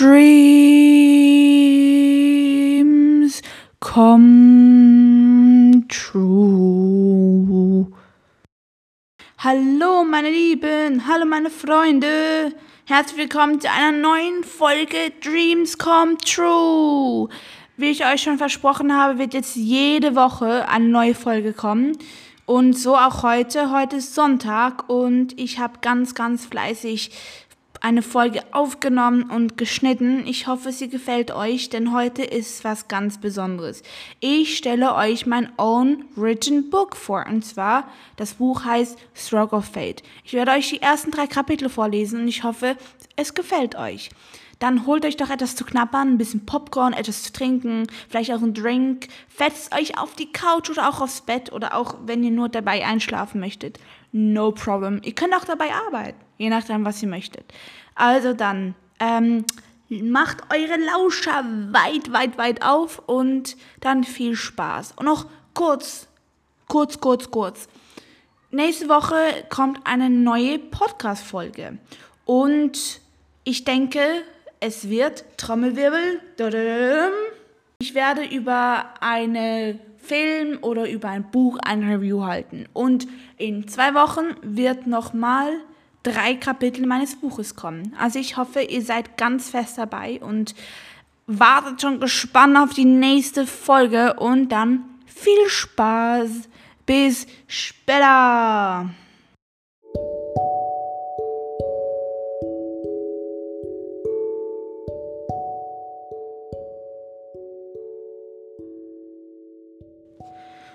dreams come true. Hallo meine Lieben, hallo meine Freunde. Herzlich willkommen zu einer neuen Folge Dreams Come True. Wie ich euch schon versprochen habe, wird jetzt jede Woche eine neue Folge kommen. Und so auch heute. Heute ist Sonntag und ich habe ganz, ganz fleißig eine Folge aufgenommen und geschnitten. Ich hoffe, sie gefällt euch, denn heute ist was ganz Besonderes. Ich stelle euch mein own written book vor. Und zwar, das Buch heißt Stroke of Fate. Ich werde euch die ersten drei Kapitel vorlesen und ich hoffe, es gefällt euch. Dann holt euch doch etwas zu knabbern, ein bisschen Popcorn, etwas zu trinken, vielleicht auch ein Drink. Fetzt euch auf die Couch oder auch aufs Bett oder auch, wenn ihr nur dabei einschlafen möchtet. No problem. Ihr könnt auch dabei arbeiten, je nachdem, was ihr möchtet. Also dann, ähm, macht eure Lauscher weit, weit, weit auf und dann viel Spaß. Und noch kurz, kurz, kurz, kurz. Nächste Woche kommt eine neue Podcast-Folge. Und ich denke, es wird Trommelwirbel. Ich werde über einen Film oder über ein Buch ein Review halten. Und in zwei Wochen wird nochmal drei Kapitel meines Buches kommen. Also ich hoffe, ihr seid ganz fest dabei und wartet schon gespannt auf die nächste Folge und dann viel Spaß. Bis später.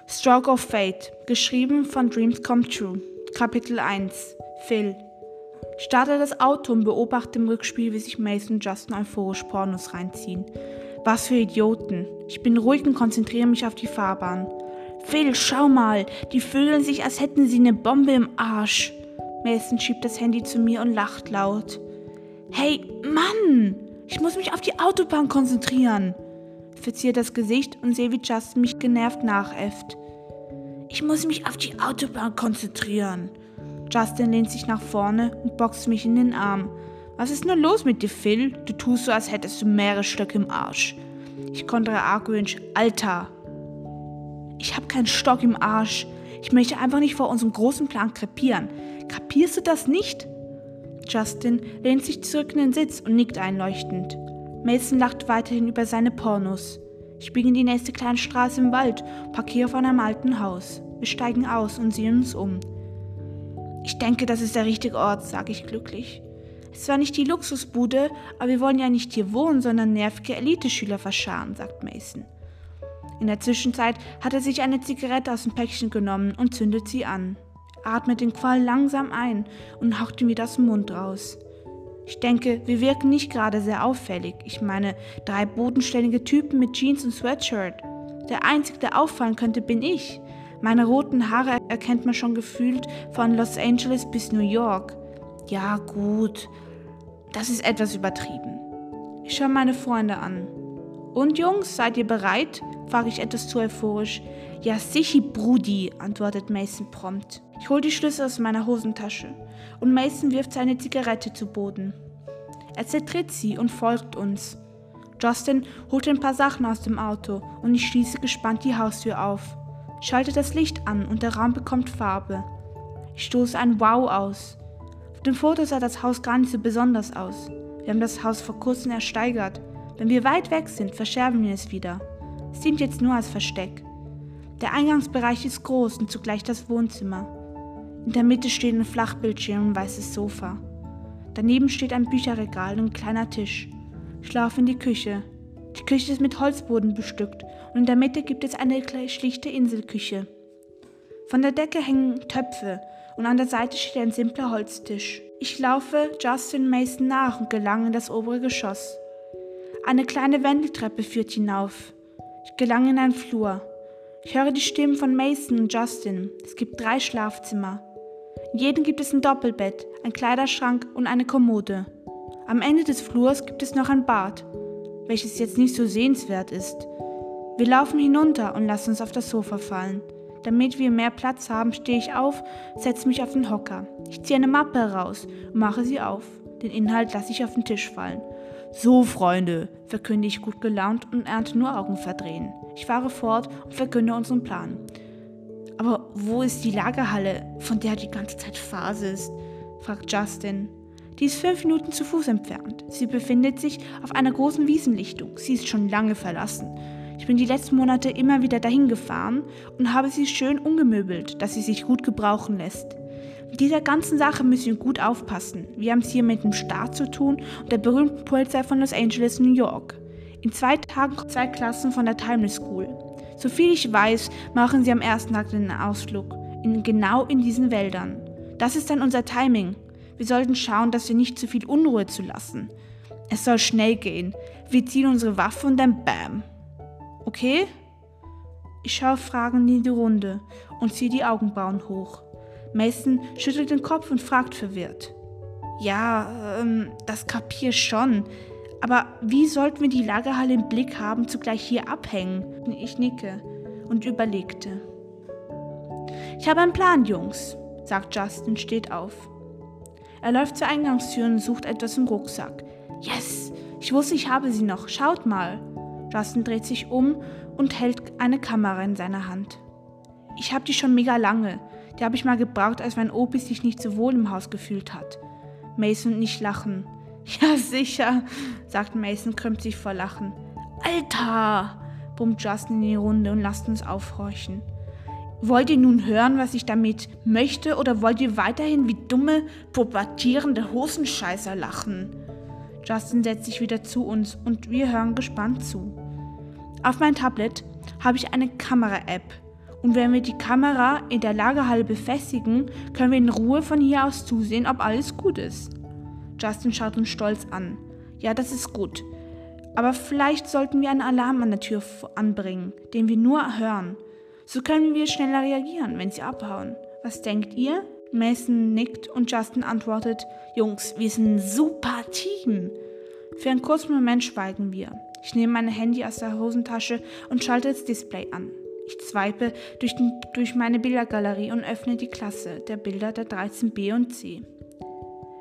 Stroke of Fate, geschrieben von Dreams Come True. Kapitel 1 Phil. Starte das Auto und beobachte im Rückspiel, wie sich Mason und Justin euphorisch Pornos reinziehen. Was für Idioten. Ich bin ruhig und konzentriere mich auf die Fahrbahn. Phil, schau mal, die fühlen sich, als hätten sie eine Bombe im Arsch. Mason schiebt das Handy zu mir und lacht laut. Hey, Mann! Ich muss mich auf die Autobahn konzentrieren. Ich verziehe das Gesicht und sehe, wie Justin mich genervt nachäfft. Ich muss mich auf die Autobahn konzentrieren. Justin lehnt sich nach vorne und boxt mich in den Arm. Was ist nur los mit dir, Phil? Du tust so, als hättest du mehrere Stöcke im Arsch. Ich kontere argwöhnisch. Alter! Ich habe keinen Stock im Arsch. Ich möchte einfach nicht vor unserem großen Plan krepieren. Kapierst du das nicht? Justin lehnt sich zurück in den Sitz und nickt einleuchtend. Mason lacht weiterhin über seine Pornos. Ich biege in die nächste kleine Straße im Wald, parkiere vor einem alten Haus. Wir steigen aus und sehen uns um. Ich denke, das ist der richtige Ort, sage ich glücklich. Es zwar nicht die Luxusbude, aber wir wollen ja nicht hier wohnen, sondern nervige Eliteschüler verscharen, sagt Mason. In der Zwischenzeit hat er sich eine Zigarette aus dem Päckchen genommen und zündet sie an. Atmet den Qual langsam ein und haucht ihn wieder aus dem Mund raus. Ich denke, wir wirken nicht gerade sehr auffällig. Ich meine, drei bodenständige Typen mit Jeans und Sweatshirt. Der Einzige, der auffallen könnte, bin ich. Meine roten Haare erkennt man schon gefühlt von Los Angeles bis New York. Ja, gut. Das ist etwas übertrieben. Ich schaue meine Freunde an. Und Jungs, seid ihr bereit? frage ich etwas zu euphorisch. Ja, sicher, Brudi, antwortet Mason prompt. Ich hole die Schlüssel aus meiner Hosentasche und Mason wirft seine Zigarette zu Boden. Er zertritt sie und folgt uns. Justin holt ein paar Sachen aus dem Auto und ich schließe gespannt die Haustür auf. Schalte das Licht an und der Raum bekommt Farbe. Ich stoße ein Wow aus. Auf dem Foto sah das Haus gar nicht so besonders aus. Wir haben das Haus vor kurzem ersteigert. Wenn wir weit weg sind, verschärfen wir es wieder. Es dient jetzt nur als Versteck. Der Eingangsbereich ist groß und zugleich das Wohnzimmer. In der Mitte steht ein Flachbildschirm und ein weißes Sofa. Daneben steht ein Bücherregal und ein kleiner Tisch. Ich laufe in die Küche. Die Küche ist mit Holzboden bestückt und in der Mitte gibt es eine schlichte Inselküche. Von der Decke hängen Töpfe und an der Seite steht ein simpler Holztisch. Ich laufe Justin Mason nach und gelange in das obere Geschoss. Eine kleine Wendeltreppe führt hinauf. Ich gelange in einen Flur. Ich höre die Stimmen von Mason und Justin. Es gibt drei Schlafzimmer. In jedem gibt es ein Doppelbett, ein Kleiderschrank und eine Kommode. Am Ende des Flurs gibt es noch ein Bad, welches jetzt nicht so sehenswert ist. Wir laufen hinunter und lassen uns auf das Sofa fallen. Damit wir mehr Platz haben, stehe ich auf, setze mich auf den Hocker. Ich ziehe eine Mappe heraus und mache sie auf. Den Inhalt lasse ich auf den Tisch fallen. So, Freunde, verkünde ich gut gelaunt und ernte nur Augenverdrehen. Ich fahre fort und verkünde unseren Plan. Aber wo ist die Lagerhalle, von der die ganze Zeit Phase ist? fragt Justin. Die ist fünf Minuten zu Fuß entfernt. Sie befindet sich auf einer großen Wiesenlichtung. Sie ist schon lange verlassen. Ich bin die letzten Monate immer wieder dahin gefahren und habe sie schön umgemöbelt, dass sie sich gut gebrauchen lässt. Mit dieser ganzen Sache müssen wir gut aufpassen. Wir haben es hier mit dem Staat zu tun und der berühmten Polizei von Los Angeles, New York. In zwei Tagen zwei Klassen von der Timeless School. Soviel ich weiß, machen sie am ersten Tag den Ausflug. In, genau in diesen Wäldern. Das ist dann unser Timing. Wir sollten schauen, dass wir nicht zu viel Unruhe zulassen. Es soll schnell gehen. Wir ziehen unsere Waffe und dann Bam. Okay? Ich schaue fragend in die Runde und ziehe die Augenbrauen hoch. Mason schüttelt den Kopf und fragt verwirrt. Ja, ähm, das kapier schon. Aber wie sollten wir die Lagerhalle im Blick haben, zugleich hier abhängen? Ich nicke und überlegte. Ich habe einen Plan, Jungs, sagt Justin, steht auf. Er läuft zur Eingangstür und sucht etwas im Rucksack. Yes, ich wusste, ich habe sie noch. Schaut mal. Justin dreht sich um und hält eine Kamera in seiner Hand. Ich habe die schon mega lange. Die habe ich mal gebraucht, als mein Opi sich nicht so wohl im Haus gefühlt hat. Mason und ich lachen. Ja, sicher, sagt Mason, krümmt sich vor Lachen. Alter, brummt Justin in die Runde und lasst uns aufhorchen. Wollt ihr nun hören, was ich damit möchte, oder wollt ihr weiterhin wie dumme, pubertierende Hosenscheißer lachen? Justin setzt sich wieder zu uns und wir hören gespannt zu. Auf mein Tablet habe ich eine Kamera-App und wenn wir die Kamera in der Lagerhalle befestigen, können wir in Ruhe von hier aus zusehen, ob alles gut ist. Justin schaut uns stolz an. Ja, das ist gut. Aber vielleicht sollten wir einen Alarm an der Tür anbringen, den wir nur hören. So können wir schneller reagieren, wenn sie abhauen. Was denkt ihr? Mason nickt und Justin antwortet, Jungs, wir sind ein super Team. Für einen kurzen Moment schweigen wir. Ich nehme mein Handy aus der Hosentasche und schalte das Display an. Ich swipe durch, den, durch meine Bildergalerie und öffne die Klasse der Bilder der 13b und c.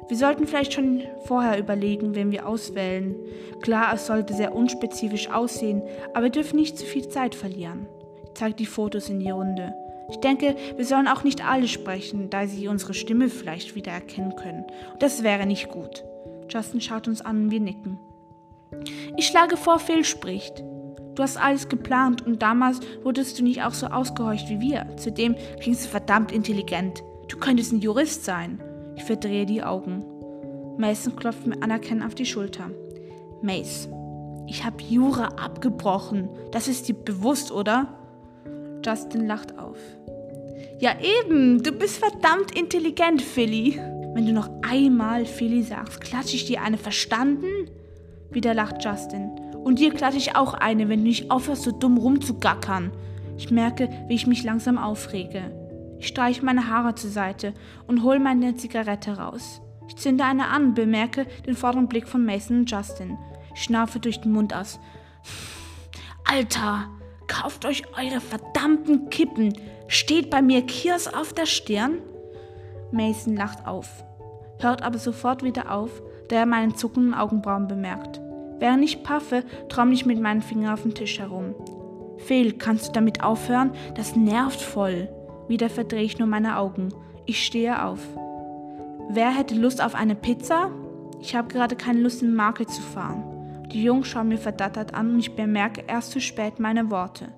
Wir sollten vielleicht schon vorher überlegen, wen wir auswählen. Klar, es sollte sehr unspezifisch aussehen, aber wir dürfen nicht zu viel Zeit verlieren zeigt die Fotos in die Runde. Ich denke, wir sollen auch nicht alle sprechen, da sie unsere Stimme vielleicht wieder erkennen können. Und das wäre nicht gut. Justin schaut uns an und wir nicken. Ich schlage vor, Phil spricht. Du hast alles geplant und damals wurdest du nicht auch so ausgehorcht wie wir. Zudem klingst du verdammt intelligent. Du könntest ein Jurist sein. Ich verdrehe die Augen. Mason klopft mir anerkennend auf die Schulter. Mace, ich habe Jura abgebrochen. Das ist dir bewusst, oder? Justin lacht auf. Ja eben, du bist verdammt intelligent, Philly. Wenn du noch einmal Philly sagst, klatsche ich dir eine, verstanden? Wieder lacht Justin. Und dir klatsche ich auch eine, wenn du nicht aufhörst, so dumm rumzugackern. Ich merke, wie ich mich langsam aufrege. Ich streiche meine Haare zur Seite und hole meine Zigarette raus. Ich zünde eine an, bemerke den vorderen Blick von Mason und Justin. Ich schnaufe durch den Mund aus. Alter, Kauft euch eure verdammten Kippen. Steht bei mir Kirs auf der Stirn? Mason lacht auf, hört aber sofort wieder auf, da er meinen zuckenden Augenbrauen bemerkt. Während ich paffe, trommel ich mit meinen Fingern auf dem Tisch herum. Phil, kannst du damit aufhören? Das nervt voll. Wieder verdrehe ich nur meine Augen. Ich stehe auf. Wer hätte Lust auf eine Pizza? Ich habe gerade keine Lust, in Market zu fahren. Die Jungs schauen mir verdattert an und ich bemerke erst zu spät meine Worte.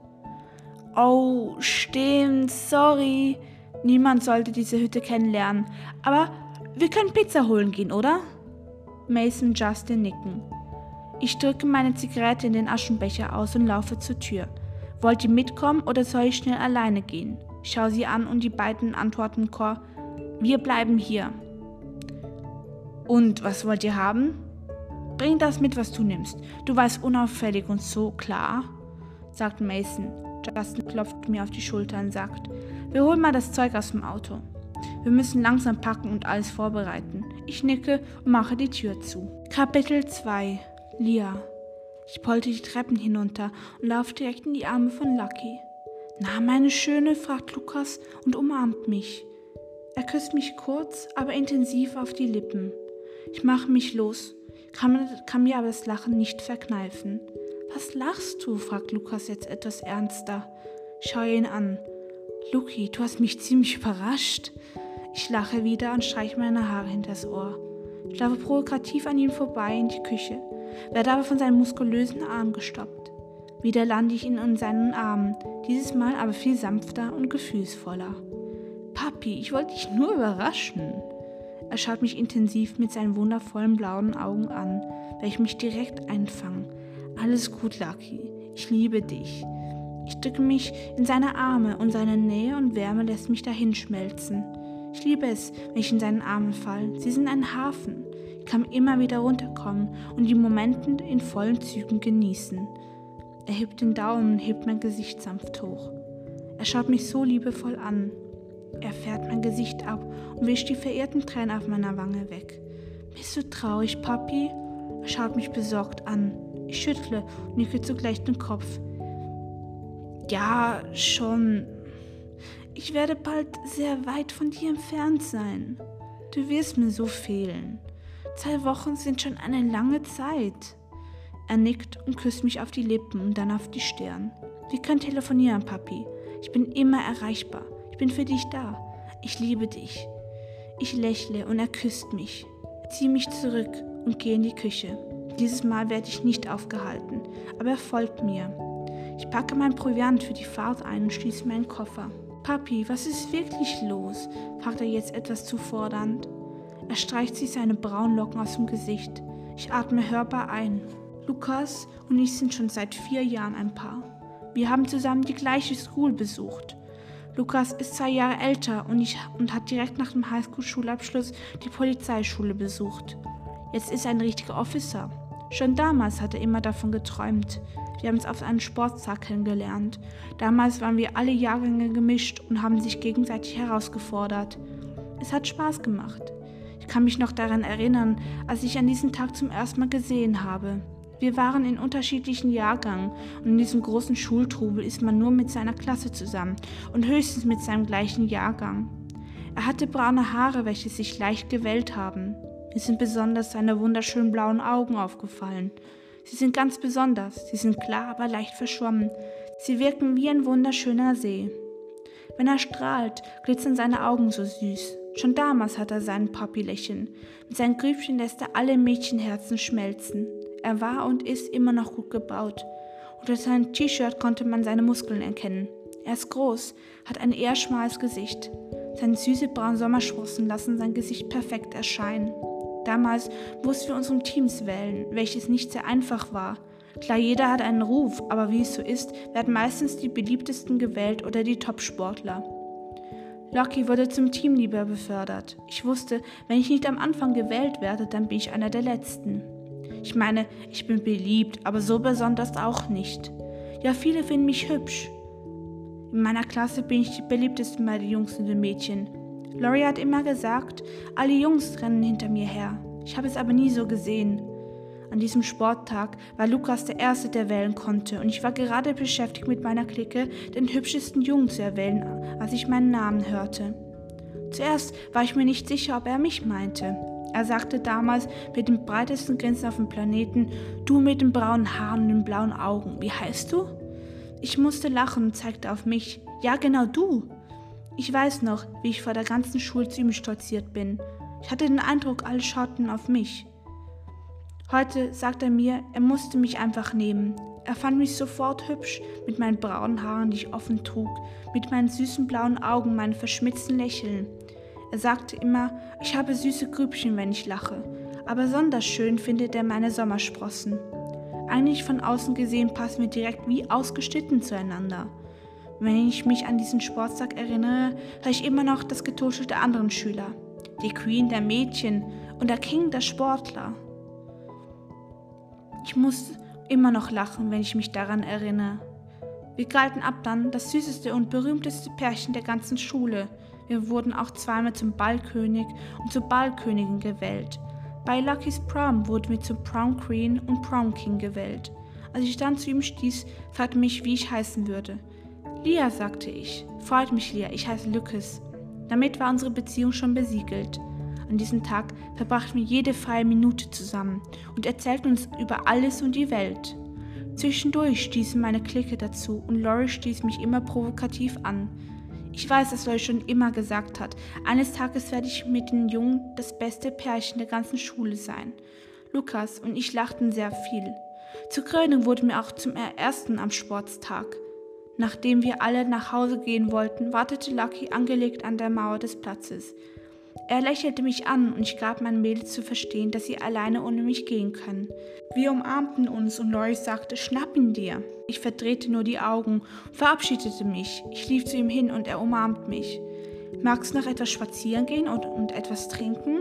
Oh, stimmt, sorry. Niemand sollte diese Hütte kennenlernen. Aber wir können Pizza holen gehen, oder? Mason Justin nicken. Ich drücke meine Zigarette in den Aschenbecher aus und laufe zur Tür. Wollt ihr mitkommen oder soll ich schnell alleine gehen? Ich schaue sie an und die beiden antworten Chor: Wir bleiben hier. Und was wollt ihr haben? Bring das mit, was du nimmst. Du weißt unauffällig und so klar, sagt Mason. Justin klopft mir auf die Schulter und sagt, wir holen mal das Zeug aus dem Auto. Wir müssen langsam packen und alles vorbereiten. Ich nicke und mache die Tür zu. Kapitel 2 Lia Ich polte die Treppen hinunter und laufe direkt in die Arme von Lucky. Na, meine Schöne, fragt Lukas und umarmt mich. Er küsst mich kurz, aber intensiv auf die Lippen. Ich mache mich los, kann, kann mir aber das Lachen nicht verkneifen. Was lachst du? fragt Lukas jetzt etwas ernster. Ich schaue ihn an. Luki, du hast mich ziemlich überrascht. Ich lache wieder und streiche meine Haare hinters Ohr. Ich laufe provokativ an ihm vorbei in die Küche, werde aber von seinem muskulösen Arm gestoppt. Wieder lande ich in seinen Armen, dieses Mal aber viel sanfter und gefühlsvoller. Papi, ich wollte dich nur überraschen. Er schaut mich intensiv mit seinen wundervollen blauen Augen an, welche mich direkt einfangen. Alles gut, Lucky. Ich liebe dich. Ich drücke mich in seine Arme und seine Nähe und Wärme lässt mich dahinschmelzen. Ich liebe es, wenn ich in seinen Armen falle. Sie sind ein Hafen. Ich kann immer wieder runterkommen und die Momente in vollen Zügen genießen. Er hebt den Daumen und hebt mein Gesicht sanft hoch. Er schaut mich so liebevoll an. Er fährt mein Gesicht ab und wischt die verehrten Tränen auf meiner Wange weg. Bist du traurig, Papi? Er schaut mich besorgt an. Ich schüttle und nicke zugleich den Kopf. Ja, schon. Ich werde bald sehr weit von dir entfernt sein. Du wirst mir so fehlen. Zwei Wochen sind schon eine lange Zeit. Er nickt und küsst mich auf die Lippen und dann auf die Stirn. Wir können telefonieren, Papi. Ich bin immer erreichbar. Ich bin für dich da. Ich liebe dich. Ich lächle und er küsst mich. Ziehe mich zurück und gehe in die Küche. Dieses Mal werde ich nicht aufgehalten, aber er folgt mir. Ich packe mein Proviant für die Fahrt ein und schließe meinen Koffer. Papi, was ist wirklich los? fragt er jetzt etwas zu fordernd. Er streicht sich seine braunen Locken aus dem Gesicht. Ich atme hörbar ein. Lukas und ich sind schon seit vier Jahren ein Paar. Wir haben zusammen die gleiche School besucht. Lukas ist zwei Jahre älter und, ich, und hat direkt nach dem Highschool-Schulabschluss die Polizeischule besucht. Jetzt ist er ein richtiger Officer. Schon damals hat er immer davon geträumt. Wir haben es auf einem Sporttag kennengelernt. Damals waren wir alle Jahrgänge gemischt und haben sich gegenseitig herausgefordert. Es hat Spaß gemacht. Ich kann mich noch daran erinnern, als ich an diesem Tag zum ersten Mal gesehen habe. Wir waren in unterschiedlichen Jahrgängen und in diesem großen Schultrubel ist man nur mit seiner Klasse zusammen und höchstens mit seinem gleichen Jahrgang. Er hatte braune Haare, welche sich leicht gewellt haben. Mir sind besonders seine wunderschönen blauen Augen aufgefallen. Sie sind ganz besonders, sie sind klar, aber leicht verschwommen. Sie wirken wie ein wunderschöner See. Wenn er strahlt, glitzern seine Augen so süß. Schon damals hat er seinen Papi-Lächeln. Mit seinen Grübchen lässt er alle Mädchenherzen schmelzen. Er war und ist immer noch gut gebaut. Unter seinem T-Shirt konnte man seine Muskeln erkennen. Er ist groß, hat ein eher schmales Gesicht. Seine süße braunen Sommersprossen lassen sein Gesicht perfekt erscheinen. Damals mussten wir unsere Teams wählen, welches nicht sehr einfach war. Klar, jeder hat einen Ruf, aber wie es so ist, werden meistens die beliebtesten gewählt oder die Top-Sportler. Lucky wurde zum Teamleader befördert. Ich wusste, wenn ich nicht am Anfang gewählt werde, dann bin ich einer der Letzten. Ich meine, ich bin beliebt, aber so besonders auch nicht. Ja, viele finden mich hübsch. In meiner Klasse bin ich die beliebteste bei den Jungs und den Mädchen. Laurie hat immer gesagt, alle Jungs rennen hinter mir her. Ich habe es aber nie so gesehen. An diesem Sporttag war Lukas der Erste, der wählen konnte, und ich war gerade beschäftigt mit meiner Clique, den hübschesten Jungen zu erwählen, als ich meinen Namen hörte. Zuerst war ich mir nicht sicher, ob er mich meinte. Er sagte damals mit dem breitesten Grinsen auf dem Planeten, du mit den braunen Haaren und den blauen Augen, wie heißt du? Ich musste lachen und zeigte auf mich, ja genau du. Ich weiß noch, wie ich vor der ganzen Schule zu ihm stolziert bin. Ich hatte den Eindruck, alle schauten auf mich. Heute sagt er mir, er musste mich einfach nehmen. Er fand mich sofort hübsch, mit meinen braunen Haaren, die ich offen trug, mit meinen süßen blauen Augen, meinen verschmitzten Lächeln. Er sagte immer, ich habe süße Grübchen, wenn ich lache, aber besonders schön findet er meine Sommersprossen. Eigentlich von außen gesehen passen wir direkt wie ausgeschnitten zueinander. Wenn ich mich an diesen Sportstag erinnere, höre ich immer noch das Getuschel der anderen Schüler. Die Queen der Mädchen und der King der Sportler. Ich muss immer noch lachen, wenn ich mich daran erinnere. Wir galten ab dann das süßeste und berühmteste Pärchen der ganzen Schule. Wir wurden auch zweimal zum Ballkönig und zur Ballkönigin gewählt. Bei Lucky's Prom wurden wir zum Prom Queen und Prom King gewählt. Als ich dann zu ihm stieß, fragte mich, wie ich heißen würde. Lia, sagte ich. Freut mich, Lia, ich heiße Lucas. Damit war unsere Beziehung schon besiegelt. An diesem Tag verbrachten wir jede freie Minute zusammen und erzählten uns über alles und die Welt. Zwischendurch stießen meine Clique dazu und Laurie stieß mich immer provokativ an. Ich weiß, dass Laurie schon immer gesagt hat, eines Tages werde ich mit den Jungen das beste Pärchen der ganzen Schule sein. Lukas und ich lachten sehr viel. Zur Krönung wurden wir auch zum ersten am Sportstag. Nachdem wir alle nach Hause gehen wollten, wartete Lucky angelegt an der Mauer des Platzes. Er lächelte mich an und ich gab meinen Mädels zu verstehen, dass sie alleine ohne mich gehen können. Wir umarmten uns und Loris sagte, schnapp ihn dir. Ich verdrehte nur die Augen verabschiedete mich. Ich lief zu ihm hin und er umarmt mich. Magst du noch etwas spazieren gehen und, und etwas trinken?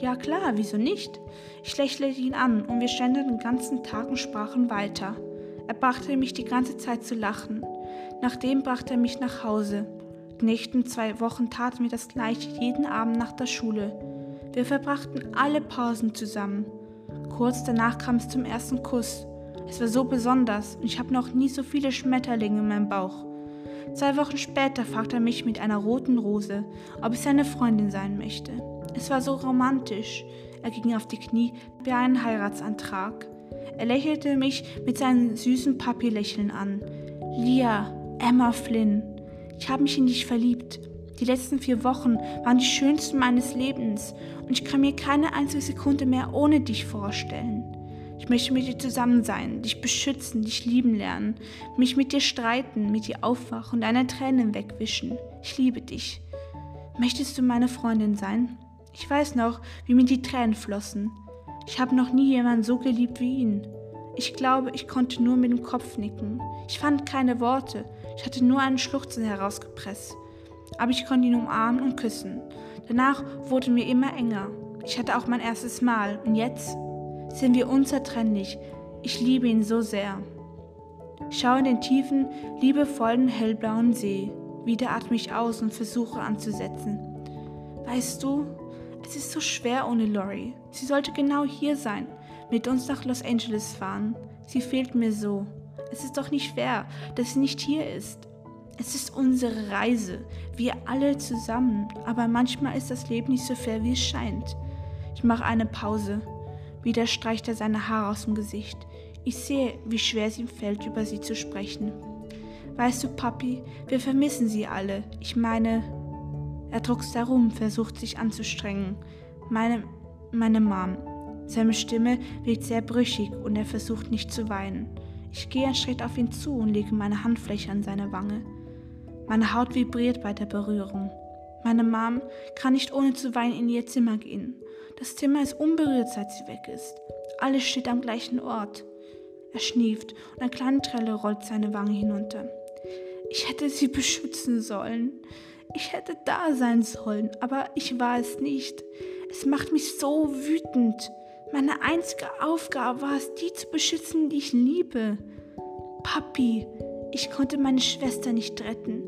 Ja klar, wieso nicht? Ich lächelte ihn an und wir ständen den ganzen Tag und sprachen weiter. Er brachte mich die ganze Zeit zu lachen. Nachdem brachte er mich nach Hause. Die nächsten zwei Wochen taten wir das gleiche jeden Abend nach der Schule. Wir verbrachten alle Pausen zusammen. Kurz danach kam es zum ersten Kuss. Es war so besonders und ich habe noch nie so viele Schmetterlinge in meinem Bauch. Zwei Wochen später fragte er mich mit einer roten Rose, ob ich seine Freundin sein möchte. Es war so romantisch. Er ging auf die Knie bei einem Heiratsantrag. Er lächelte mich mit seinem süßen Papi-Lächeln an. Lia, Emma Flynn. Ich habe mich in dich verliebt. Die letzten vier Wochen waren die schönsten meines Lebens und ich kann mir keine einzige Sekunde mehr ohne dich vorstellen. Ich möchte mit dir zusammen sein, dich beschützen, dich lieben lernen, mich mit dir streiten, mit dir aufwachen und deine Tränen wegwischen. Ich liebe dich. Möchtest du meine Freundin sein? Ich weiß noch, wie mir die Tränen flossen. Ich habe noch nie jemanden so geliebt wie ihn. Ich glaube, ich konnte nur mit dem Kopf nicken. Ich fand keine Worte. Ich hatte nur einen Schluchzen herausgepresst. Aber ich konnte ihn umarmen und küssen. Danach wurden wir immer enger. Ich hatte auch mein erstes Mal. Und jetzt sind wir unzertrennlich. Ich liebe ihn so sehr. Ich schaue in den tiefen, liebevollen, hellblauen See. Wieder atme ich aus und versuche anzusetzen. Weißt du, es ist so schwer ohne Lori. Sie sollte genau hier sein, mit uns nach Los Angeles fahren. Sie fehlt mir so. Es ist doch nicht fair, dass sie nicht hier ist. Es ist unsere Reise, wir alle zusammen, aber manchmal ist das Leben nicht so fair, wie es scheint. Ich mache eine Pause. Wieder streicht er seine Haare aus dem Gesicht. Ich sehe, wie schwer es ihm fällt, über sie zu sprechen. Weißt du, Papi, wir vermissen sie alle. Ich meine, er druckst herum, versucht sich anzustrengen. Meine, meine Mom. Seine Stimme wirkt sehr brüchig und er versucht nicht zu weinen. Ich gehe einen Schritt auf ihn zu und lege meine Handfläche an seine Wange. Meine Haut vibriert bei der Berührung. Meine Mom kann nicht ohne zu weinen in ihr Zimmer gehen. Das Zimmer ist unberührt, seit sie weg ist. Alles steht am gleichen Ort. Er schnieft und eine kleine Trelle rollt seine Wange hinunter. Ich hätte sie beschützen sollen. Ich hätte da sein sollen, aber ich war es nicht. Es macht mich so wütend. Meine einzige Aufgabe war es, die zu beschützen, die ich liebe. Papi, ich konnte meine Schwester nicht retten.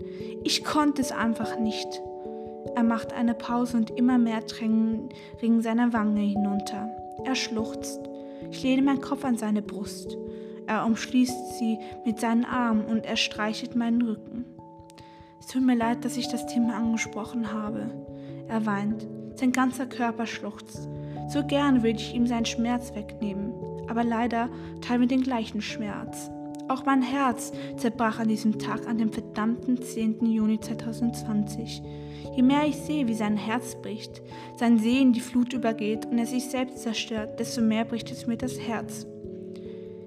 Ich konnte es einfach nicht. Er macht eine Pause und immer mehr Tränen ringen seiner Wange hinunter. Er schluchzt. Ich lehne meinen Kopf an seine Brust. Er umschließt sie mit seinen Armen und er streichelt meinen Rücken. Es tut mir leid, dass ich das Thema angesprochen habe. Er weint. Sein ganzer Körper schluchzt. So gern würde ich ihm seinen Schmerz wegnehmen, aber leider teilen wir den gleichen Schmerz. Auch mein Herz zerbrach an diesem Tag, an dem verdammten 10. Juni 2020. Je mehr ich sehe, wie sein Herz bricht, sein Sehen die Flut übergeht und er sich selbst zerstört, desto mehr bricht es mir das Herz.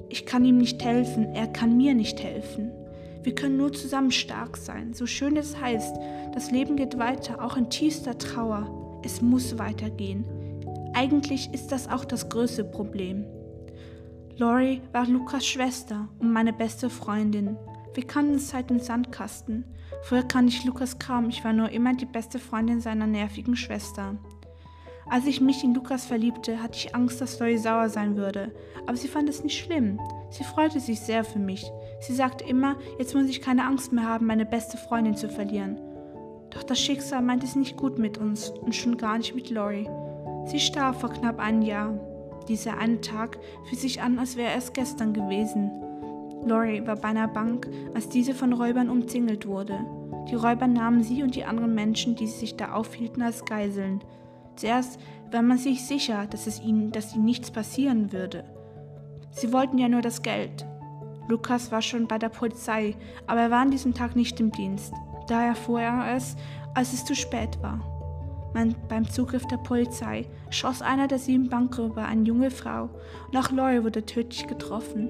Ich kann ihm nicht helfen, er kann mir nicht helfen. Wir können nur zusammen stark sein, so schön es heißt. Das Leben geht weiter, auch in tiefster Trauer. Es muss weitergehen. Eigentlich ist das auch das größte Problem. Lori war Lukas Schwester und meine beste Freundin. Wir kannten uns seit dem Sandkasten. Früher kannte ich Lukas kaum, ich war nur immer die beste Freundin seiner nervigen Schwester. Als ich mich in Lukas verliebte, hatte ich Angst, dass Lori sauer sein würde, aber sie fand es nicht schlimm. Sie freute sich sehr für mich. Sie sagte immer, jetzt muss ich keine Angst mehr haben, meine beste Freundin zu verlieren. Doch das Schicksal meint es nicht gut mit uns und schon gar nicht mit Lori. Sie starb vor knapp einem Jahr. Dieser eine Tag fühlt sich an, als wäre es gestern gewesen. Lori war bei einer Bank, als diese von Räubern umzingelt wurde. Die Räuber nahmen sie und die anderen Menschen, die sich da aufhielten, als Geiseln. Zuerst war man sich sicher, dass es ihnen, dass ihnen nichts passieren würde. Sie wollten ja nur das Geld. Lukas war schon bei der Polizei, aber er war an diesem Tag nicht im Dienst. Daher erfuhr er es, als es zu spät war. Man, beim Zugriff der Polizei schoss einer der sieben Bankräuber eine junge Frau und auch Laurie wurde tödlich getroffen.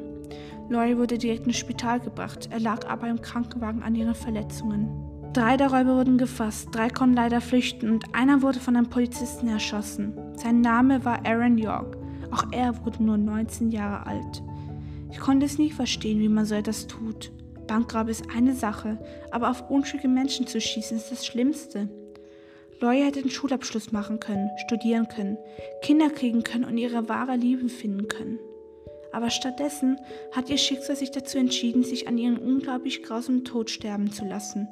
Laurie wurde direkt ins Spital gebracht, er lag aber im Krankenwagen an ihren Verletzungen. Drei der Räuber wurden gefasst, drei konnten leider flüchten und einer wurde von einem Polizisten erschossen. Sein Name war Aaron York, auch er wurde nur 19 Jahre alt. Ich konnte es nie verstehen, wie man so etwas tut. Bankraub ist eine Sache, aber auf unschuldige Menschen zu schießen ist das Schlimmste. Loya hätte den Schulabschluss machen können, studieren können, Kinder kriegen können und ihre wahre Liebe finden können. Aber stattdessen hat ihr Schicksal sich dazu entschieden, sich an ihren unglaublich grausamen Tod sterben zu lassen.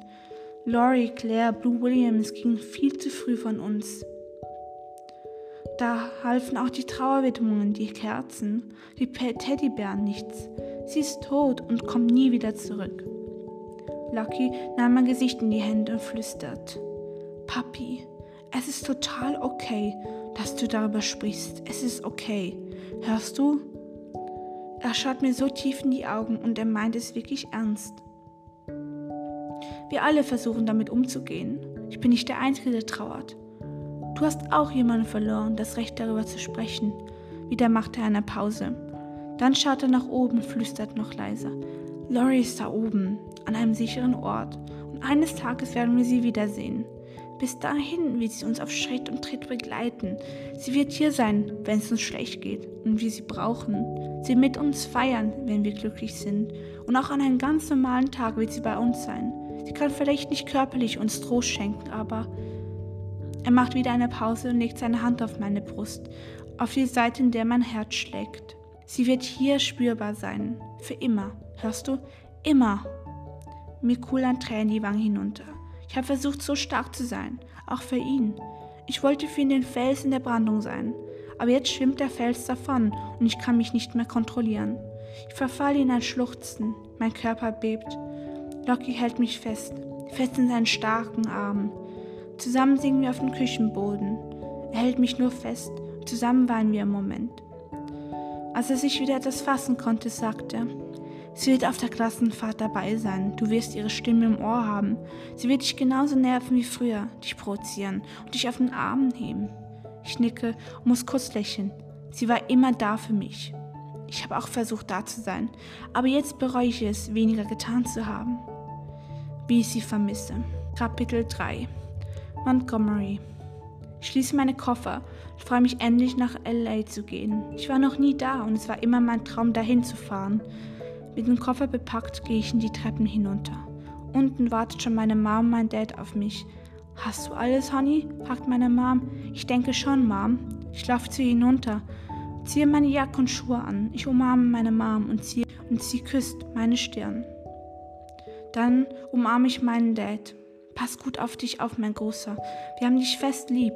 Laurie, Claire, Blue Williams gingen viel zu früh von uns. Da halfen auch die Trauerwidmungen, die Kerzen, die Teddybären nichts. Sie ist tot und kommt nie wieder zurück. Lucky nahm mein Gesicht in die Hände und flüstert. Papi, es ist total okay, dass du darüber sprichst. Es ist okay. Hörst du? Er schaut mir so tief in die Augen und er meint es wirklich ernst. Wir alle versuchen damit umzugehen. Ich bin nicht der Einzige, der trauert. Du hast auch jemanden verloren, das Recht darüber zu sprechen. Wieder macht er eine Pause. Dann schaut er nach oben und flüstert noch leiser. Laurie ist da oben, an einem sicheren Ort. Und eines Tages werden wir sie wiedersehen. Bis dahin wird sie uns auf Schritt und Tritt begleiten. Sie wird hier sein, wenn es uns schlecht geht und wir sie brauchen. Sie mit uns feiern, wenn wir glücklich sind. Und auch an einem ganz normalen Tag wird sie bei uns sein. Sie kann vielleicht nicht körperlich uns Trost schenken, aber... Er macht wieder eine Pause und legt seine Hand auf meine Brust, auf die Seite, in der mein Herz schlägt. Sie wird hier spürbar sein. Für immer. Hörst du? Immer. Mir kullern Tränen die Wangen hinunter. Ich habe versucht, so stark zu sein, auch für ihn. Ich wollte für ihn den Fels in der Brandung sein, aber jetzt schwimmt der Fels davon und ich kann mich nicht mehr kontrollieren. Ich verfalle in ein Schluchzen, mein Körper bebt. Locky hält mich fest, fest in seinen starken Armen. Zusammen singen wir auf dem Küchenboden. Er hält mich nur fest, zusammen weinen wir im Moment. Als er sich wieder etwas fassen konnte, sagte er, Sie wird auf der Klassenfahrt dabei sein. Du wirst ihre Stimme im Ohr haben. Sie wird dich genauso nerven wie früher, dich provozieren und dich auf den Arm heben. Ich nicke und muss kurz lächeln. Sie war immer da für mich. Ich habe auch versucht, da zu sein, aber jetzt bereue ich es, weniger getan zu haben. Wie ich sie vermisse. Kapitel 3 Montgomery ich schließe meine Koffer und freue mich endlich nach LA zu gehen. Ich war noch nie da und es war immer mein Traum, dahin zu fahren. Mit dem Koffer bepackt gehe ich in die Treppen hinunter. Unten wartet schon meine Mom und mein Dad auf mich. Hast du alles, Honey? fragt meine Mom. Ich denke schon, Mom. Ich laufe zu ihr hinunter, ziehe meine Jacke und Schuhe an. Ich umarme meine Mom und, ziehe, und sie küsst meine Stirn. Dann umarme ich meinen Dad. Pass gut auf dich auf, mein Großer. Wir haben dich fest lieb.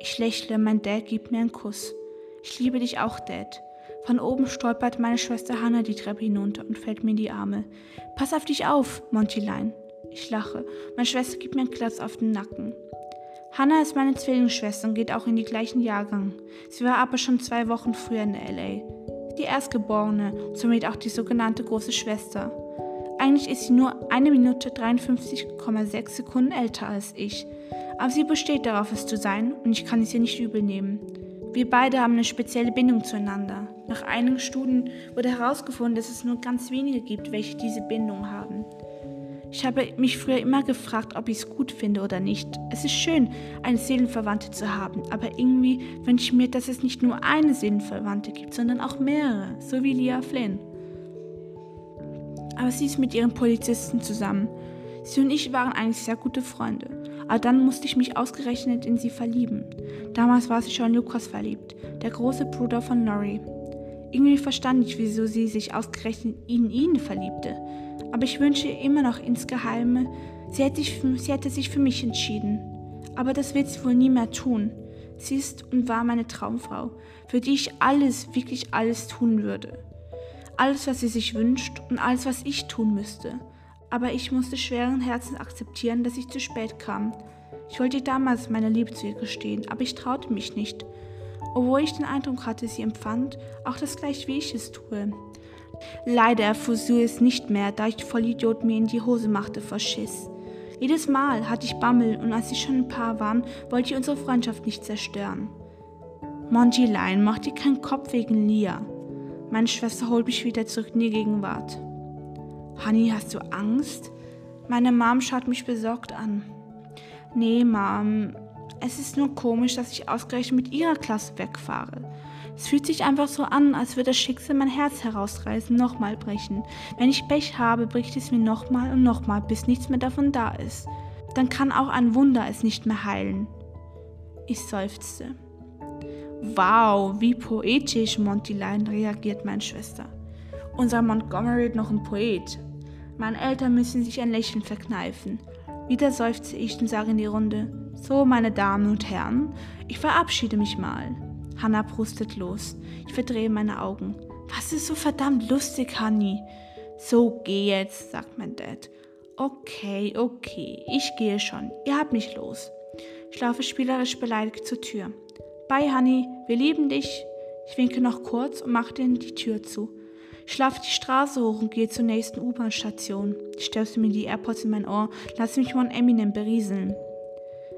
Ich lächle, mein Dad gibt mir einen Kuss. Ich liebe dich auch, Dad. Von oben stolpert meine Schwester Hannah die Treppe hinunter und fällt mir in die Arme. Pass auf dich auf, Montylein. Ich lache. Meine Schwester gibt mir einen Klatsch auf den Nacken. Hannah ist meine Zwillingsschwester und geht auch in die gleichen Jahrgang. Sie war aber schon zwei Wochen früher in LA. Die Erstgeborene somit auch die sogenannte große Schwester. Eigentlich ist sie nur eine Minute 53,6 Sekunden älter als ich. Aber sie besteht darauf, es zu sein und ich kann es ihr nicht übel nehmen. Wir beide haben eine spezielle Bindung zueinander. Nach einigen Studien wurde herausgefunden, dass es nur ganz wenige gibt, welche diese Bindung haben. Ich habe mich früher immer gefragt, ob ich es gut finde oder nicht. Es ist schön, eine Seelenverwandte zu haben, aber irgendwie wünsche ich mir, dass es nicht nur eine Seelenverwandte gibt, sondern auch mehrere, so wie Leah Flynn. Aber sie ist mit ihren Polizisten zusammen. Sie und ich waren eigentlich sehr gute Freunde. Aber dann musste ich mich ausgerechnet in sie verlieben. Damals war sie schon Lukas verliebt, der große Bruder von Laurie. Irgendwie verstand ich, wieso sie sich ausgerechnet in ihn verliebte. Aber ich wünsche immer noch insgeheime, sie hätte, sich, sie hätte sich für mich entschieden. Aber das wird sie wohl nie mehr tun. Sie ist und war meine Traumfrau, für die ich alles, wirklich alles tun würde. Alles, was sie sich wünscht und alles, was ich tun müsste. Aber ich musste schweren Herzens akzeptieren, dass ich zu spät kam. Ich wollte damals meine Liebe zu ihr gestehen, aber ich traute mich nicht. Obwohl ich den Eindruck hatte, sie empfand auch das gleich, wie ich es tue. Leider erfuhr sie es nicht mehr, da ich voll Idiot mir in die Hose machte vor Schiss. Jedes Mal hatte ich Bammel und als sie schon ein Paar waren, wollte ich unsere Freundschaft nicht zerstören. Montylein, mach dir keinen Kopf wegen Lia. Meine Schwester holt mich wieder zurück in die Gegenwart. Honey, hast du Angst? Meine Mom schaut mich besorgt an. Nee, Mom, es ist nur komisch, dass ich ausgerechnet mit ihrer Klasse wegfahre. Es fühlt sich einfach so an, als würde das Schicksal mein Herz herausreißen, nochmal brechen. Wenn ich Pech habe, bricht es mir nochmal und nochmal, bis nichts mehr davon da ist. Dann kann auch ein Wunder es nicht mehr heilen. Ich seufzte. Wow, wie poetisch, Montylein, reagiert meine Schwester. Unser Montgomery ist noch ein Poet. Meine Eltern müssen sich ein Lächeln verkneifen. Wieder seufzte ich und sage in die Runde: So, meine Damen und Herren, ich verabschiede mich mal. Hannah prustet los. Ich verdrehe meine Augen. Was ist so verdammt lustig, Honey? So, geh jetzt, sagt mein Dad. Okay, okay, ich gehe schon. Ihr habt mich los. Ich laufe spielerisch beleidigt zur Tür. Bye, Honey, wir lieben dich. Ich winke noch kurz und mache dir die Tür zu. Ich laufe die Straße hoch und gehe zur nächsten U-Bahn-Station. Ich stöße mir die AirPods in mein Ohr, lasse mich von Eminem berieseln.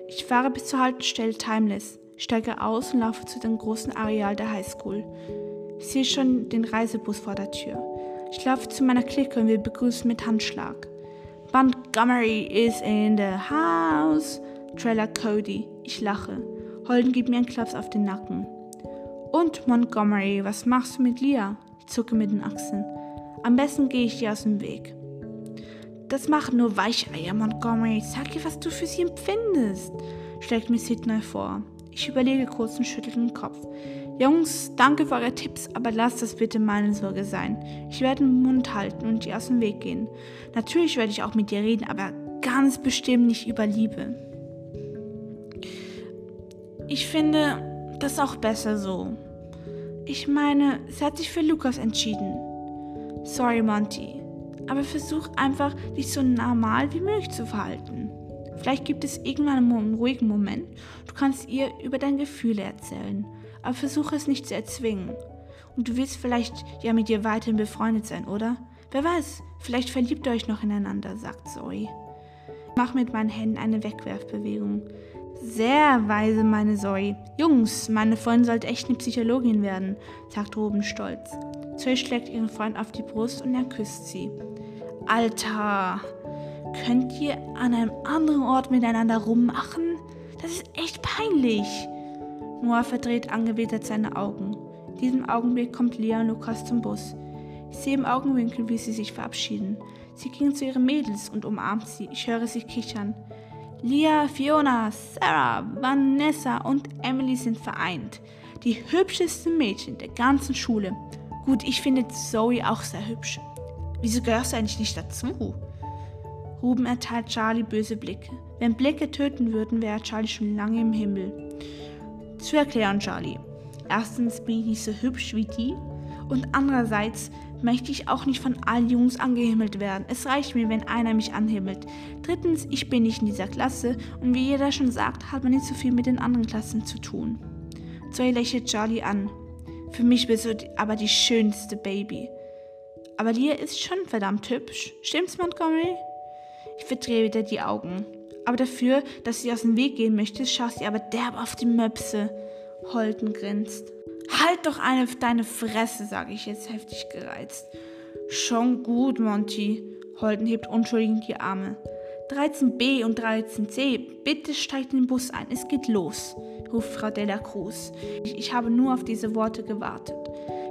Ich fahre bis zur Haltestelle Timeless steige aus und laufe zu dem großen Areal der Highschool. Ich sehe schon den Reisebus vor der Tür. Ich laufe zu meiner Clique und wir begrüßen mit Handschlag. Montgomery is in the house, Trailer Cody. Ich lache. Holden gibt mir einen Klaps auf den Nacken. Und Montgomery, was machst du mit Lia? Ich zucke mit den Achseln. Am besten gehe ich dir aus dem Weg. Das machen nur Weicheier, Montgomery. Sag ihr, was du für sie empfindest, schlägt mir Sidney vor. Ich überlege kurz und schüttle den Kopf. Jungs, danke für eure Tipps, aber lasst das bitte meine Sorge sein. Ich werde den Mund halten und dir aus dem Weg gehen. Natürlich werde ich auch mit dir reden, aber ganz bestimmt nicht über Liebe. Ich finde das auch besser so. Ich meine, sie hat sich für Lukas entschieden. Sorry, Monty, aber versuch einfach, dich so normal wie möglich zu verhalten. Vielleicht gibt es irgendwann einen ruhigen Moment. Du kannst ihr über deine Gefühle erzählen, aber versuche es nicht zu erzwingen. Und du willst vielleicht ja mit ihr weiterhin befreundet sein, oder? Wer weiß, vielleicht verliebt ihr euch noch ineinander, sagt Zoe. Mach mit meinen Händen eine Wegwerfbewegung. Sehr weise, meine Zoe. Jungs, meine Freundin sollte echt eine Psychologin werden, sagt Ruben stolz. Zoe schlägt ihren Freund auf die Brust und er küsst sie. Alter, Könnt ihr an einem anderen Ort miteinander rummachen? Das ist echt peinlich. Noah verdreht angewidert seine Augen. In diesem Augenblick kommt Lea und Lukas zum Bus. Ich sehe im Augenwinkel, wie sie sich verabschieden. Sie ging zu ihren Mädels und umarmt sie. Ich höre sie kichern. Lia, Fiona, Sarah, Vanessa und Emily sind vereint. Die hübschesten Mädchen der ganzen Schule. Gut, ich finde Zoe auch sehr hübsch. Wieso gehörst du eigentlich nicht dazu? Ruben erteilt Charlie böse Blicke. Wenn Blicke töten würden, wäre Charlie schon lange im Himmel. Zu erklären, Charlie. Erstens bin ich nicht so hübsch wie die und andererseits möchte ich auch nicht von allen Jungs angehimmelt werden. Es reicht mir, wenn einer mich anhimmelt. Drittens, ich bin nicht in dieser Klasse und wie jeder schon sagt, hat man nicht so viel mit den anderen Klassen zu tun. Zoe lächelt Charlie an. Für mich bist du aber die schönste Baby. Aber Lia ist schon verdammt hübsch. Stimmt's, Montgomery? Ich verdrehe wieder die Augen. Aber dafür, dass sie aus dem Weg gehen möchte, schaut sie aber derb auf die Möpse. Holden grinst. Halt doch eine deine Fresse, sage ich jetzt heftig gereizt. Schon gut, Monty. Holden hebt unschuldigend die Arme. 13b und 13c, bitte steigt in den Bus ein, es geht los, ruft Frau Della Cruz. Ich, ich habe nur auf diese Worte gewartet.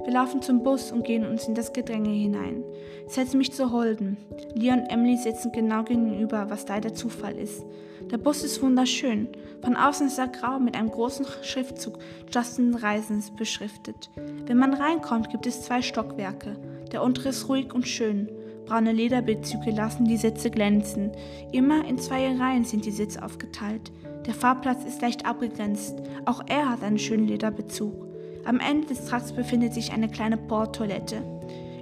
Wir laufen zum Bus und gehen uns in das Gedränge hinein. Ich setze mich zu Holden. Leon und Emily sitzen genau gegenüber, was leider Zufall ist. Der Bus ist wunderschön. Von außen ist er grau mit einem großen Schriftzug Justin Reisens beschriftet. Wenn man reinkommt, gibt es zwei Stockwerke. Der untere ist ruhig und schön. Braune Lederbezüge lassen die Sitze glänzen. Immer in zwei Reihen sind die Sitze aufgeteilt. Der Fahrplatz ist leicht abgegrenzt. Auch er hat einen schönen Lederbezug. Am Ende des Trakts befindet sich eine kleine Bordtoilette.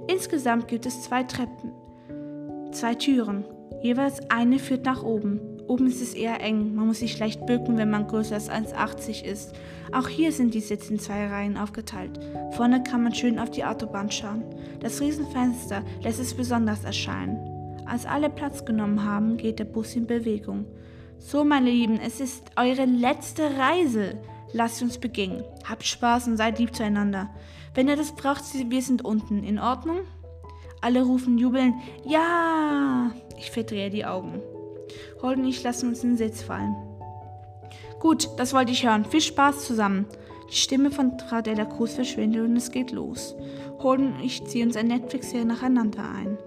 Insgesamt gibt es zwei Treppen, zwei Türen. Jeweils eine führt nach oben. Oben ist es eher eng, man muss sich leicht bücken, wenn man größer als 1,80 ist. Auch hier sind die Sitze in zwei Reihen aufgeteilt. Vorne kann man schön auf die Autobahn schauen. Das Riesenfenster lässt es besonders erscheinen. Als alle Platz genommen haben, geht der Bus in Bewegung. So, meine Lieben, es ist eure letzte Reise. Lasst uns beginnen. Habt Spaß und seid lieb zueinander. Wenn ihr das braucht, wir sind unten. In Ordnung? Alle rufen jubeln. Ja! Ich verdrehe die Augen. Holden und ich lassen uns in den Sitz fallen. Gut, das wollte ich hören. Viel Spaß zusammen. Die Stimme von Tradella Cruz verschwindet und es geht los. Holden und ich ziehen uns ein Netflix-Serie nacheinander ein.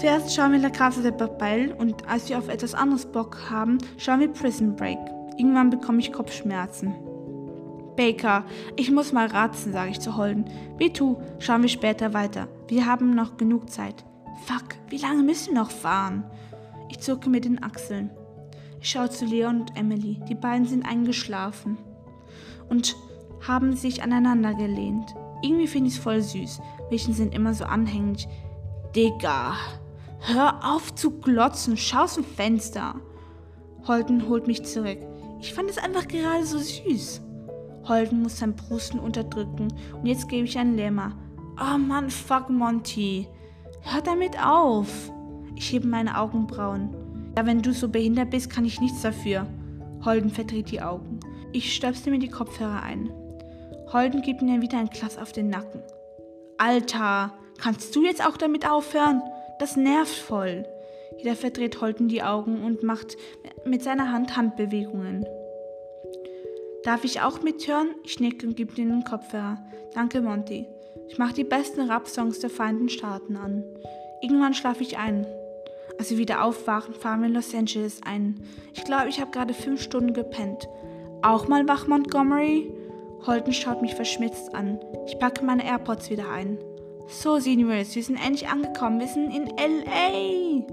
Zuerst schauen wir La Casa de Papel und als wir auf etwas anderes Bock haben, schauen wir Prison Break. Irgendwann bekomme ich Kopfschmerzen. Baker, ich muss mal ratzen, sage ich zu Holden. Wie tu, schauen wir später weiter. Wir haben noch genug Zeit. Fuck, wie lange müssen wir noch fahren? Ich zucke mit den Achseln. Ich schaue zu Leon und Emily. Die beiden sind eingeschlafen und haben sich aneinander gelehnt. Irgendwie finde ich es voll süß. Mädchen sind immer so anhänglich. Digga, hör auf zu glotzen, schau aus dem Fenster. Holden holt mich zurück. Ich fand es einfach gerade so süß. Holden muss sein Prusten unterdrücken und jetzt gebe ich einen Lämmer. Oh Mann, fuck Monty. Hör damit auf. Ich hebe meine Augenbrauen. Ja, wenn du so behindert bist, kann ich nichts dafür. Holden verdreht die Augen. Ich stöpsel mir die Kopfhörer ein. Holden gibt mir wieder ein Klass auf den Nacken. Alter, kannst du jetzt auch damit aufhören? Das nervt voll. Jeder verdreht Holden die Augen und macht mit seiner Hand Handbewegungen. Darf ich auch mithören? Ich nicke und gebe ihm den Kopfhörer. Danke, Monty. Ich mache die besten Rap-Songs der Feinden Staaten an. Irgendwann schlafe ich ein. Als wir wieder aufwachen, fahren wir in Los Angeles ein. Ich glaube, ich habe gerade fünf Stunden gepennt. Auch mal wach, Montgomery? Holden schaut mich verschmitzt an. Ich packe meine AirPods wieder ein. So, Seniors, wir sind endlich angekommen. Wir sind in L.A.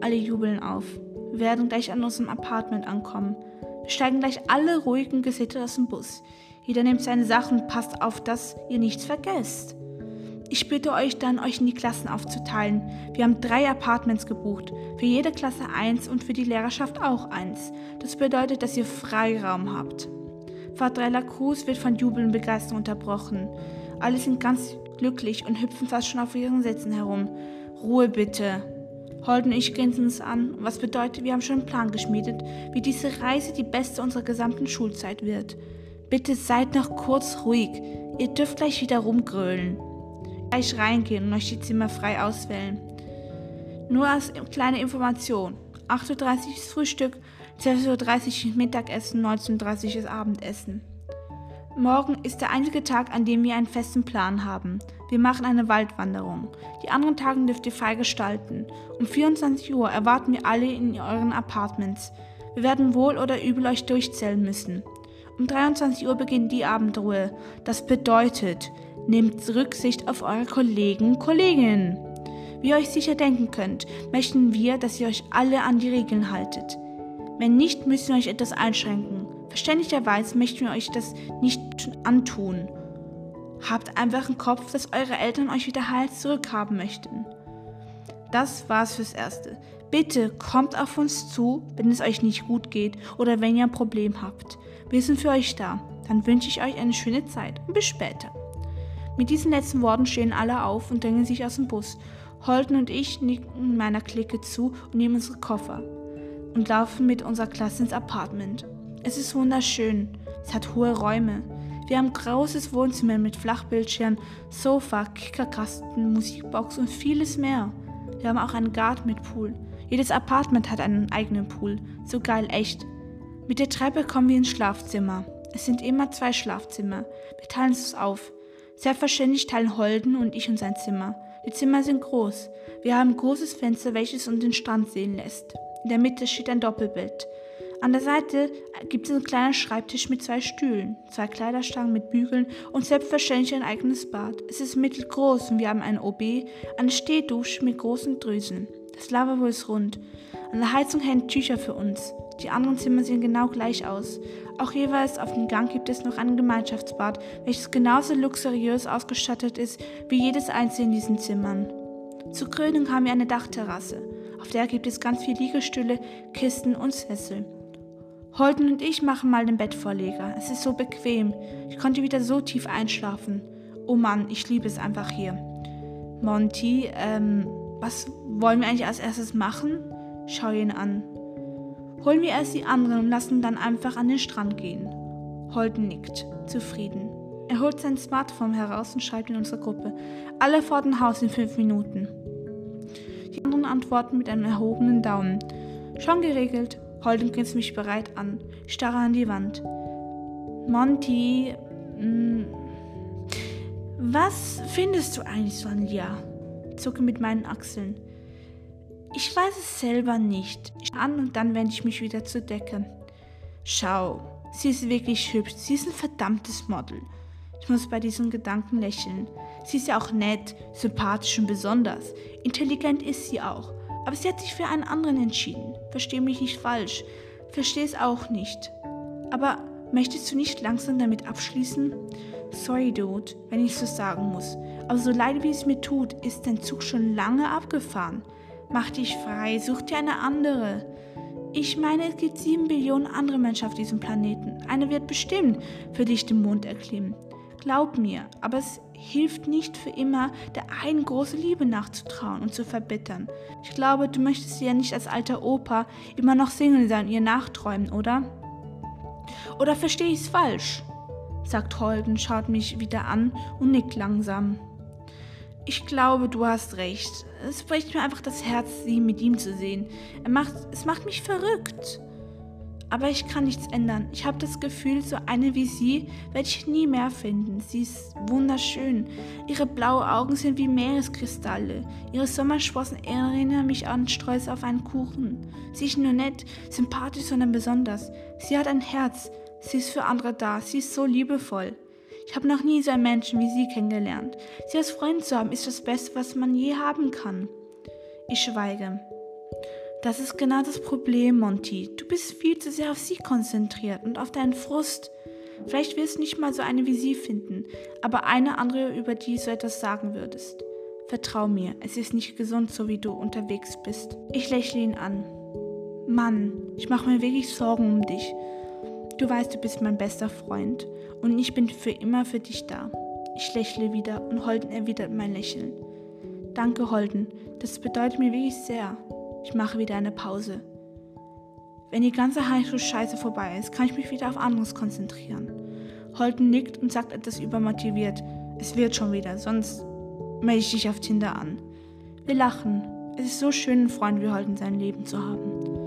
Alle jubeln auf. Wir werden gleich an unserem Apartment ankommen. Wir steigen gleich alle ruhig und aus dem Bus. Jeder nimmt seine Sachen und passt auf, dass ihr nichts vergesst. Ich bitte euch dann, euch in die Klassen aufzuteilen. Wir haben drei Apartments gebucht. Für jede Klasse eins und für die Lehrerschaft auch eins. Das bedeutet, dass ihr Freiraum habt. Vater Cruz wird von Jubeln Begeisterung unterbrochen. Alle sind ganz glücklich und hüpfen fast schon auf ihren Sitzen herum. Ruhe bitte. Holden und ich grinsen uns an, was bedeutet, wir haben schon einen Plan geschmiedet, wie diese Reise die beste unserer gesamten Schulzeit wird. Bitte seid noch kurz ruhig. Ihr dürft gleich wieder rumgrölen gleich reingehen und euch die Zimmer frei auswählen. Nur als kleine Information. 8.30 Uhr ist Frühstück, 12.30 Uhr Mittagessen, 19.30 Uhr ist Abendessen. Morgen ist der einzige Tag, an dem wir einen festen Plan haben. Wir machen eine Waldwanderung. Die anderen Tage dürft ihr frei gestalten. Um 24 Uhr erwarten wir alle in euren Apartments. Wir werden wohl oder übel euch durchzählen müssen. Um 23 Uhr beginnt die Abendruhe. Das bedeutet, Nehmt Rücksicht auf eure Kollegen und Kolleginnen. Wie ihr euch sicher denken könnt, möchten wir, dass ihr euch alle an die Regeln haltet. Wenn nicht, müssen wir euch etwas einschränken. Verständlicherweise möchten wir euch das nicht antun. Habt einfach im Kopf, dass eure Eltern euch wieder heil zurückhaben möchten. Das war's fürs Erste. Bitte kommt auf uns zu, wenn es euch nicht gut geht oder wenn ihr ein Problem habt. Wir sind für euch da. Dann wünsche ich euch eine schöne Zeit und bis später. Mit diesen letzten Worten stehen alle auf und drängen sich aus dem Bus. Holden und ich nicken meiner Clique zu und nehmen unsere Koffer und laufen mit unserer Klasse ins Apartment. Es ist wunderschön. Es hat hohe Räume. Wir haben ein großes Wohnzimmer mit Flachbildschirmen, Sofa, Kickerkasten, Musikbox und vieles mehr. Wir haben auch einen Garten mit Pool. Jedes Apartment hat einen eigenen Pool. So geil echt. Mit der Treppe kommen wir ins Schlafzimmer. Es sind immer zwei Schlafzimmer. Wir teilen es auf. Selbstverständlich teilen Holden und ich uns ein Zimmer. Die Zimmer sind groß. Wir haben ein großes Fenster, welches uns den Strand sehen lässt. In der Mitte steht ein Doppelbett. An der Seite gibt es einen kleinen Schreibtisch mit zwei Stühlen, zwei Kleiderstangen mit Bügeln und selbstverständlich ein eigenes Bad. Es ist mittelgroß und wir haben ein OB, eine Stehdusche mit großen Drüsen. Das Lavabo ist rund. An der Heizung hängen Tücher für uns. Die anderen Zimmer sehen genau gleich aus. Auch jeweils auf dem Gang gibt es noch ein Gemeinschaftsbad, welches genauso luxuriös ausgestattet ist wie jedes einzelne in diesen Zimmern. Zur Krönung haben wir eine Dachterrasse. Auf der gibt es ganz viele Liegestühle, Kisten und Sessel. Holden und ich machen mal den Bettvorleger. Es ist so bequem. Ich konnte wieder so tief einschlafen. Oh Mann, ich liebe es einfach hier. Monty, ähm, was wollen wir eigentlich als erstes machen? Schau ihn an. Holen wir erst die anderen und lassen dann einfach an den Strand gehen. Holden nickt, zufrieden. Er holt sein Smartphone heraus und schreibt in unsere Gruppe. Alle vor dem Haus in fünf Minuten. Die anderen antworten mit einem erhobenen Daumen. Schon geregelt. Holden grinst mich bereit an. Starre an die Wand. Monty, mh, hm, was findest du eigentlich so an? Zucke mit meinen Achseln. Ich weiß es selber nicht. Ich an und dann wende ich mich wieder zur Decke. Schau, sie ist wirklich hübsch. Sie ist ein verdammtes Model. Ich muss bei diesem Gedanken lächeln. Sie ist ja auch nett, sympathisch und besonders. Intelligent ist sie auch. Aber sie hat sich für einen anderen entschieden. Versteh mich nicht falsch. Versteh es auch nicht. Aber möchtest du nicht langsam damit abschließen? Sorry, Dude, wenn ich so sagen muss. Aber so leid wie es mir tut, ist dein Zug schon lange abgefahren. Mach dich frei, such dir eine andere. Ich meine, es gibt sieben Billionen andere Menschen auf diesem Planeten. Eine wird bestimmt für dich den Mond erklimmen. Glaub mir, aber es hilft nicht für immer, der einen große Liebe nachzutrauen und zu verbittern. Ich glaube, du möchtest ja nicht als alter Opa immer noch Single sein und ihr nachträumen, oder? Oder verstehe ich es falsch? sagt Holden, schaut mich wieder an und nickt langsam. Ich glaube, du hast recht. Es bricht mir einfach das Herz, sie mit ihm zu sehen. Macht, es macht mich verrückt. Aber ich kann nichts ändern. Ich habe das Gefühl, so eine wie sie werde ich nie mehr finden. Sie ist wunderschön. Ihre blauen Augen sind wie Meereskristalle. Ihre Sommersprossen erinnern mich an Streusel auf einen Kuchen. Sie ist nur nett, sympathisch, sondern besonders. Sie hat ein Herz. Sie ist für andere da. Sie ist so liebevoll. Ich habe noch nie so einen Menschen wie sie kennengelernt. Sie als Freund zu haben, ist das Beste, was man je haben kann. Ich schweige. Das ist genau das Problem, Monty. Du bist viel zu sehr auf sie konzentriert und auf deinen Frust. Vielleicht wirst du nicht mal so eine wie sie finden, aber eine andere, über die du so etwas sagen würdest. Vertrau mir, es ist nicht gesund, so wie du unterwegs bist. Ich lächle ihn an. Mann, ich mache mir wirklich Sorgen um dich. Du weißt, du bist mein bester Freund und ich bin für immer für dich da. Ich lächle wieder und Holden erwidert mein Lächeln. Danke, Holden, das bedeutet mir wirklich sehr. Ich mache wieder eine Pause. Wenn die ganze Highschool-Scheiße vorbei ist, kann ich mich wieder auf anderes konzentrieren. Holden nickt und sagt etwas übermotiviert. Es wird schon wieder, sonst melde ich dich auf Tinder an. Wir lachen. Es ist so schön, einen Freund wie Holden sein Leben zu haben.